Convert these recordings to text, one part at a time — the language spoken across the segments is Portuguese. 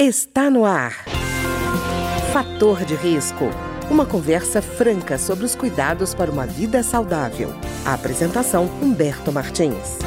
Está no ar. Fator de risco. Uma conversa franca sobre os cuidados para uma vida saudável. A apresentação Humberto Martins.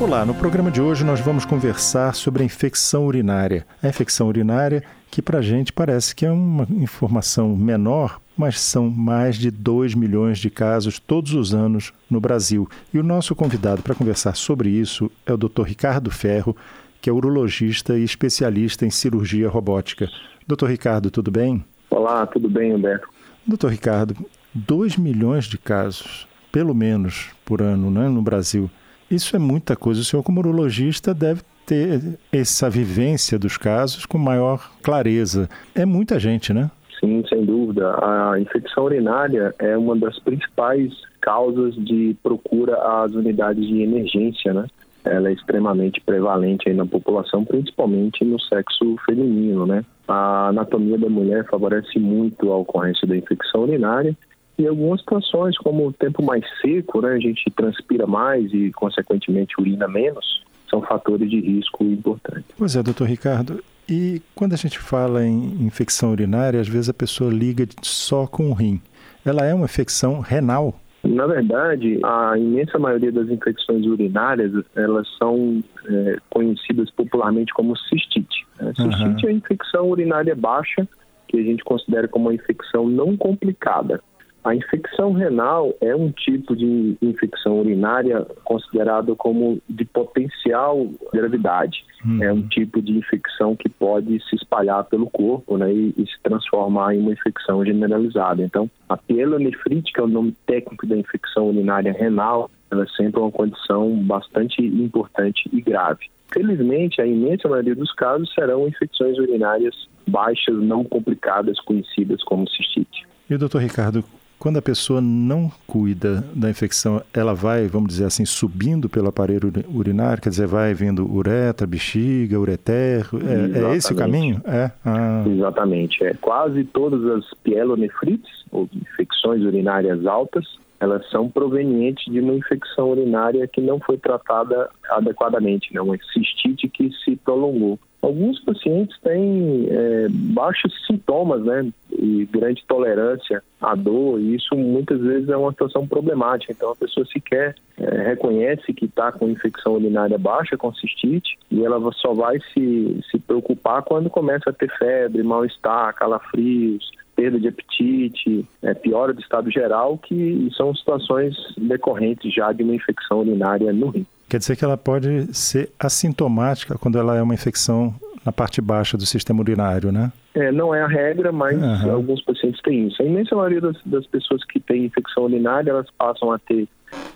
Olá, no programa de hoje nós vamos conversar sobre a infecção urinária. A infecção urinária, que para a gente parece que é uma informação menor, mas são mais de 2 milhões de casos todos os anos no Brasil. E o nosso convidado para conversar sobre isso é o Dr. Ricardo Ferro, que é urologista e especialista em cirurgia robótica. Doutor Ricardo, tudo bem? Olá, tudo bem, Humberto? Doutor Ricardo, 2 milhões de casos, pelo menos, por ano né, no Brasil. Isso é muita coisa. O senhor, como urologista, deve ter essa vivência dos casos com maior clareza. É muita gente, né? Sim, sem dúvida. A infecção urinária é uma das principais causas de procura às unidades de emergência, né? Ela é extremamente prevalente na população, principalmente no sexo feminino, né? A anatomia da mulher favorece muito a ocorrência da infecção urinária e algumas situações, como o tempo mais seco, né, a gente transpira mais e, consequentemente, urina menos, são fatores de risco importantes. Pois é, doutor Ricardo. E quando a gente fala em infecção urinária, às vezes a pessoa liga só com o rim. Ela é uma infecção renal? Na verdade, a imensa maioria das infecções urinárias, elas são é, conhecidas popularmente como cistite. Né? Cistite uhum. é a infecção urinária baixa, que a gente considera como uma infecção não complicada. A infecção renal é um tipo de infecção urinária considerado como de potencial gravidade. Uhum. É um tipo de infecção que pode se espalhar pelo corpo né, e, e, se transformar em uma infecção generalizada. Então, a pielonefrite, que é o nome técnico da infecção urinária renal, ela é sempre uma condição bastante importante e grave. Felizmente, a imensa maioria dos casos serão infecções urinárias baixas, não complicadas, conhecidas como cistite. E o doutor Ricardo, quando a pessoa não cuida da infecção, ela vai, vamos dizer assim, subindo pelo aparelho urinário, quer dizer, vai vindo uretra, bexiga, ureter. É, é esse o caminho? É. Ah. Exatamente. É. Quase todas as pielonefrites, ou infecções urinárias altas, elas são provenientes de uma infecção urinária que não foi tratada adequadamente, né? uma cistite que se prolongou. Alguns pacientes têm é, baixos sintomas, né, e grande tolerância à dor, e isso muitas vezes é uma situação problemática. Então a pessoa sequer é, reconhece que está com infecção urinária baixa, com cistite, e ela só vai se, se preocupar quando começa a ter febre, mal-estar, calafrios, perda de apetite, é, piora do estado geral, que são situações decorrentes já de uma infecção urinária no rim. Quer dizer que ela pode ser assintomática quando ela é uma infecção na parte baixa do sistema urinário, né? É, não é a regra, mas uhum. alguns pacientes têm isso. A imensa maioria das, das pessoas que têm infecção urinária, elas passam a ter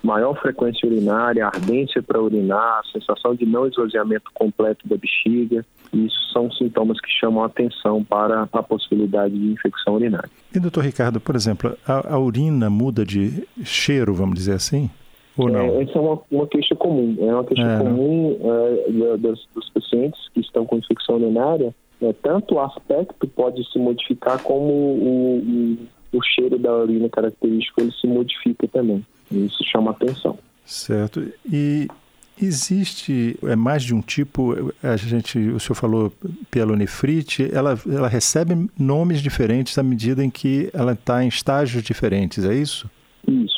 maior frequência urinária, ardência para urinar, sensação de não esvaziamento completo da bexiga. Isso são sintomas que chamam a atenção para a possibilidade de infecção urinária. E, doutor Ricardo, por exemplo, a, a urina muda de cheiro, vamos dizer assim? Ou não? É, essa é uma, uma queixa comum. É uma queixa é. comum é, dos, dos, pacientes que estão com infecção urinária. É, tanto o aspecto pode se modificar como o, o, o cheiro da urina característico ele se modifica também. Isso chama atenção. Certo. E existe é mais de um tipo? A gente, o senhor falou pielonefrite. Ela, ela recebe nomes diferentes à medida em que ela está em estágios diferentes. É isso?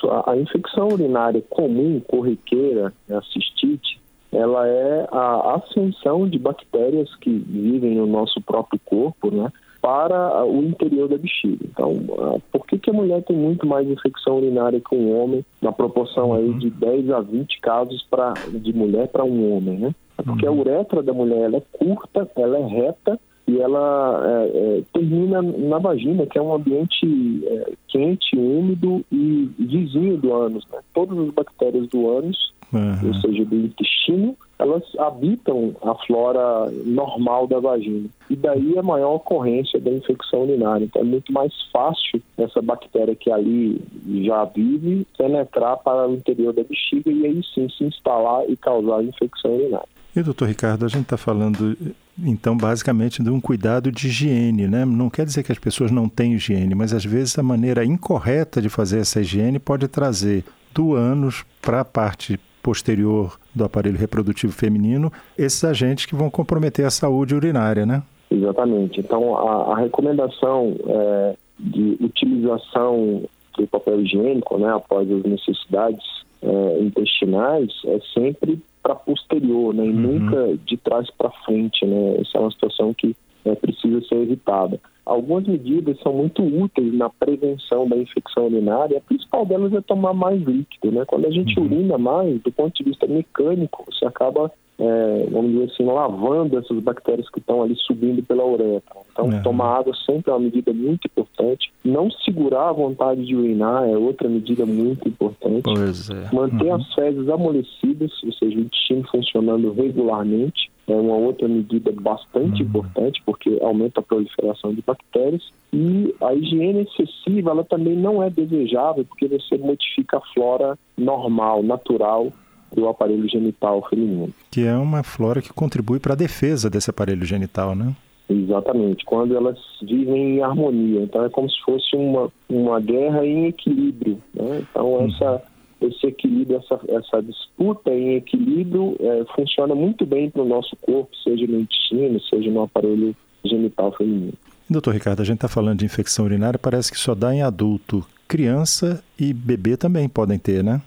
Isso. A, a infecção urinária comum, corriqueira, a cistite, ela é a ascensão de bactérias que vivem no nosso próprio corpo, né? para o interior da bexiga. Então, por que, que a mulher tem muito mais infecção urinária que um homem, na proporção aí de 10 a 20 casos pra, de mulher para um homem, né? É porque a uhum. uretra da mulher ela é curta, ela é reta e ela é, é, termina na vagina, que é um ambiente é, quente, úmido e vizinho do ânus. Né? Todas as bactérias do ânus, uhum. ou seja, do intestino, elas habitam a flora normal da vagina. E daí a maior ocorrência da infecção urinária. Então é muito mais fácil essa bactéria que ali já vive penetrar para o interior da bexiga e aí sim se instalar e causar infecção urinária. E doutor Ricardo, a gente está falando então basicamente de um cuidado de higiene, né? Não quer dizer que as pessoas não têm higiene, mas às vezes a maneira incorreta de fazer essa higiene pode trazer do ânus para a parte posterior do aparelho reprodutivo feminino esses agentes que vão comprometer a saúde urinária, né? Exatamente. Então, a, a recomendação é, de utilização do papel higiênico, né, após as necessidades é, intestinais, é sempre para posterior, né, e uhum. nunca de trás para frente. Né? Essa é uma situação que é, precisa ser evitada. Algumas medidas são muito úteis na prevenção da infecção urinária. A principal delas é tomar mais líquido. Né? Quando a gente uhum. urina mais, do ponto de vista mecânico, você acaba é, vamos dizer assim, lavando essas bactérias que estão ali subindo pela uretra. Então, é. tomar água sempre é uma medida muito importante. Não segurar a vontade de urinar é outra medida muito importante. É. Manter uhum. as fezes amolecidas, ou seja, o intestino funcionando regularmente, é uma outra medida bastante uhum. importante, porque aumenta a proliferação de bactérias. E a higiene excessiva, ela também não é desejável, porque você modifica a flora normal, natural do aparelho genital feminino. Que é uma flora que contribui para a defesa desse aparelho genital, né? Exatamente, quando elas vivem em harmonia. Então é como se fosse uma, uma guerra em equilíbrio. Né? Então uhum. essa, esse equilíbrio, essa, essa disputa em equilíbrio é, funciona muito bem para o nosso corpo, seja no intestino, seja no aparelho genital feminino. Doutor Ricardo, a gente está falando de infecção urinária, parece que só dá em adulto. Criança e bebê também podem ter, né?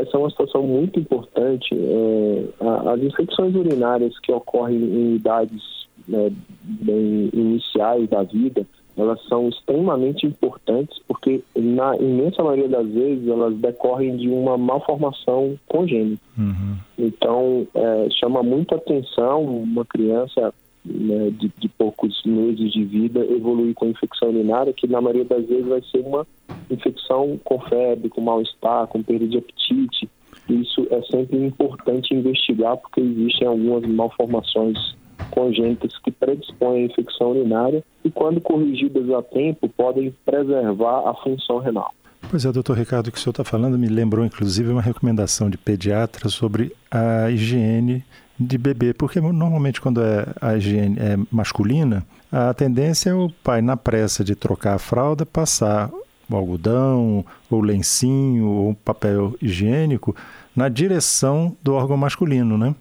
Essa é uma situação muito importante. É, as infecções urinárias que ocorrem em idades né, bem iniciais da vida, elas são extremamente importantes porque, na imensa maioria das vezes, elas decorrem de uma malformação congênita. Uhum. Então, é, chama muita atenção uma criança né, de, de, poucos meses de vida evoluir com infecção urinária, que na maioria das vezes vai ser uma infecção com febre, com mal-estar, com perda de apetite. Isso é sempre importante investigar, porque existem algumas malformações congênitas que predispõem à infecção urinária e, quando corrigidas a tempo, podem preservar a função renal. Pois é, doutor Ricardo, o que o senhor está falando me lembrou, inclusive, uma recomendação de pediatra sobre a higiene de bebê, porque normalmente quando é a higiene é masculina, a tendência é o pai, na pressa de trocar a fralda, passar o algodão, ou lencinho, ou papel higiênico na direção do órgão masculino, né?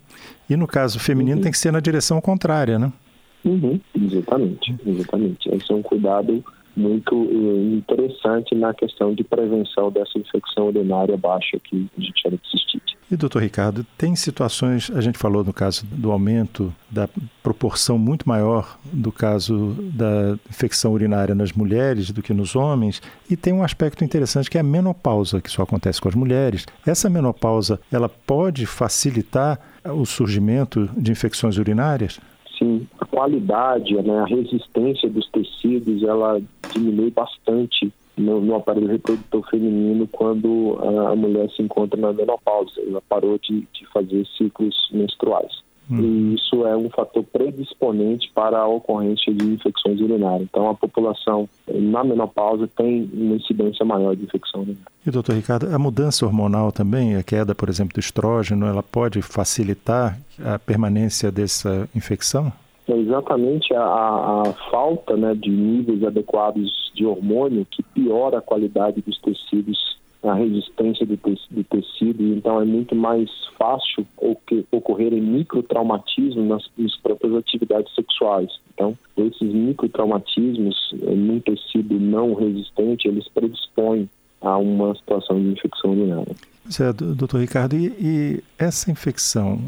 E no caso feminino uhum. tem que ser na direção contrária, né? Uhum. Exatamente, exatamente. Esse é um cuidado muito eh, interessante na questão de prevenção dessa infecção urinária baixa que a gente chama de. E, doutor Ricardo, tem situações, a gente falou no caso do aumento da proporção muito maior do caso da infecção urinária nas mulheres do que nos homens, e tem um aspecto interessante que é a menopausa, que só acontece com as mulheres. Essa menopausa, ela pode facilitar o surgimento de infecções urinárias? Sim, a qualidade, né, a resistência dos tecidos, ela diminui bastante no, no, aparelho reprodutor feminino quando a, a, mulher se encontra na menopausa. Ela parou de, de fazer ciclos menstruais. Hum. E isso é um fator predisponente para a ocorrência de infecções urinárias. Então, a população na menopausa tem uma incidência maior de infecção urinária. E, doutor Ricardo, a mudança hormonal também, a queda, por exemplo, do estrógeno, ela pode facilitar a permanência dessa infecção? É exatamente a, a, falta né, de níveis adequados de hormônio que piora a qualidade dos tecidos, a resistência do, te, do tecido, então é muito mais fácil ocorrerem microtraumatismos nas, nas próprias atividades sexuais. Então, esses microtraumatismos eh, num tecido não resistente, eles predispõem a uma situação de infecção urinária. Certo, doutor Ricardo, e, e essa infecção,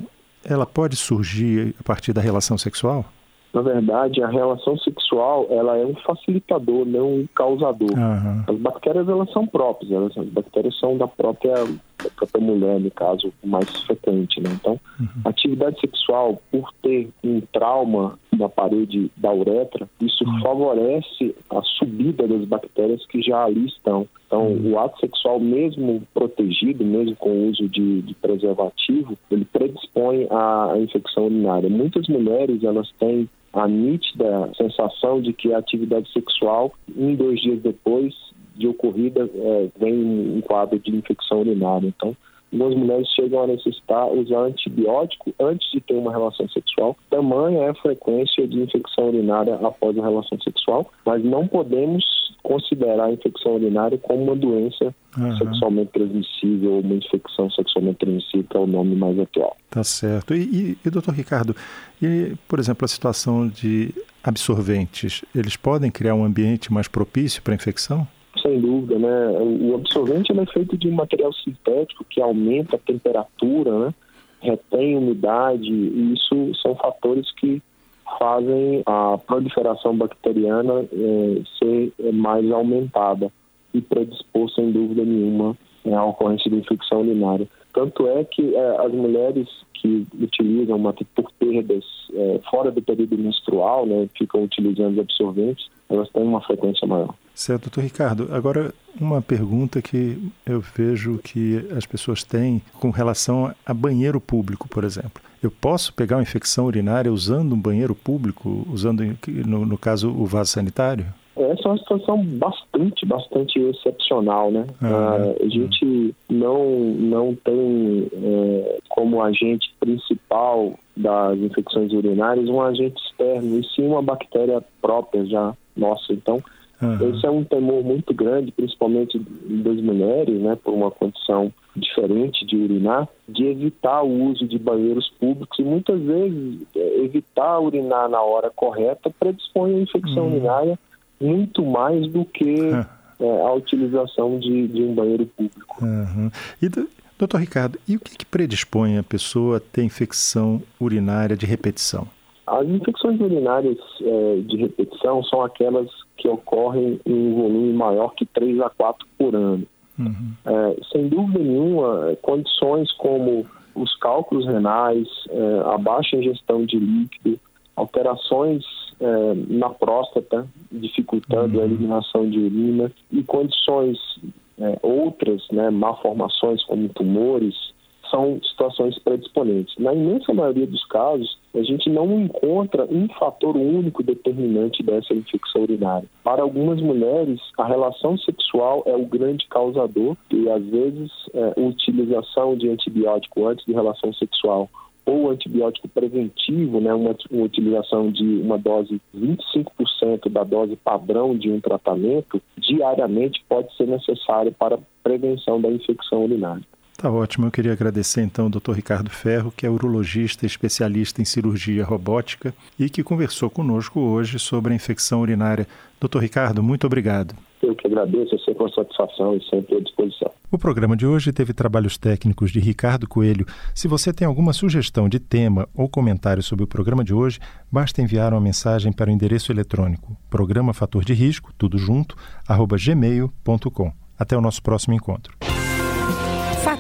ela pode surgir a partir da relação sexual? Na verdade, a relação sexual ela é um facilitador, não um causador. Uhum. As bactérias elas são próprias, elas, as bactérias são da própria, da própria mulher, no caso mais frequente. Né? Então, uhum. a atividade sexual, por ter um trauma na parede da uretra, isso uhum. favorece a subida das bactérias que já ali estão. Então, uhum. o ato sexual, mesmo protegido, mesmo com o uso de, de preservativo, ele predispõe à, à infecção urinária. Muitas mulheres, elas têm a nítida sensação de que a atividade sexual, um, dois dias depois de ocorrida, é, vem um quadro de infecção urinária. Então, algumas mulheres chegam a necessitar usar antibiótico antes de ter uma relação sexual. Tamanha é a frequência de infecção urinária após a relação sexual, mas não podemos considerar a infecção urinária como uma doença uhum. sexualmente transmissível ou uma infecção sexualmente transmissível, que é o nome mais atual. Tá certo. E, e, e doutor Ricardo, e, por exemplo, a situação de absorventes, eles podem criar um ambiente mais propício para a infecção? Sem dúvida, né? O absorvente é feito de um material sintético que aumenta a temperatura, né? retém umidade, e isso são fatores que fazem a proliferação bacteriana é, ser mais aumentada e predispor, sem dúvida nenhuma, à ocorrência de infecção urinária. Tanto é que é, as mulheres que utilizam por perdas fora do período menstrual, né, ficam utilizando absorventes, elas têm uma frequência maior. Certo, doutor Ricardo. Agora, uma pergunta que eu vejo que as pessoas têm com relação a banheiro público, por exemplo. Eu posso pegar uma infecção urinária usando um banheiro público, usando, no, no caso, o vaso sanitário? Essa é uma situação bastante, bastante excepcional, né? Ah, a gente não, não tem é, como agente principal das infecções urinárias um agente externo, e sim uma bactéria própria já nossa. Então, Uhum. Esse é um temor muito grande, principalmente das mulheres, né, por uma condição diferente de urinar, de evitar o uso de banheiros públicos e muitas vezes é, evitar urinar na hora correta predispõe a infecção uhum. urinária muito mais do que é, a utilização de, de, um banheiro público. Uhum. E, doutor Ricardo, e o que, que predispõe a pessoa a ter infecção urinária de repetição? As infecções urinárias é, de repetição são aquelas que ocorrem em um volume maior que 3 a 4 por ano. Uhum. É, sem dúvida nenhuma, condições como os cálculos renais, é, a baixa ingestão de líquido, alterações é, na próstata, dificultando uhum. a eliminação de urina, e condições é, outras, né, malformações como tumores, são situações predisponentes. Na imensa maioria dos casos, a gente não encontra um fator único determinante dessa infecção urinária. Para algumas mulheres, a relação sexual é o grande causador e, às vezes, é, utilização de antibiótico antes de relação sexual ou antibiótico preventivo, né, uma, uma utilização de uma dose 25% da dose padrão de um tratamento diariamente pode ser necessário para prevenção da infecção urinária. Tá ótimo. Eu queria agradecer então ao Dr. Ricardo Ferro, que é urologista especialista em cirurgia robótica e que conversou conosco hoje sobre a infecção urinária. Doutor Ricardo, muito obrigado. Eu que agradeço, é sempre com satisfação e sempre à disposição. O programa de hoje teve trabalhos técnicos de Ricardo Coelho. Se você tem alguma sugestão de tema ou comentário sobre o programa de hoje, basta enviar uma mensagem para o endereço eletrônico programa fator de risco, tudo junto, arroba gmail.com. Até o nosso próximo encontro.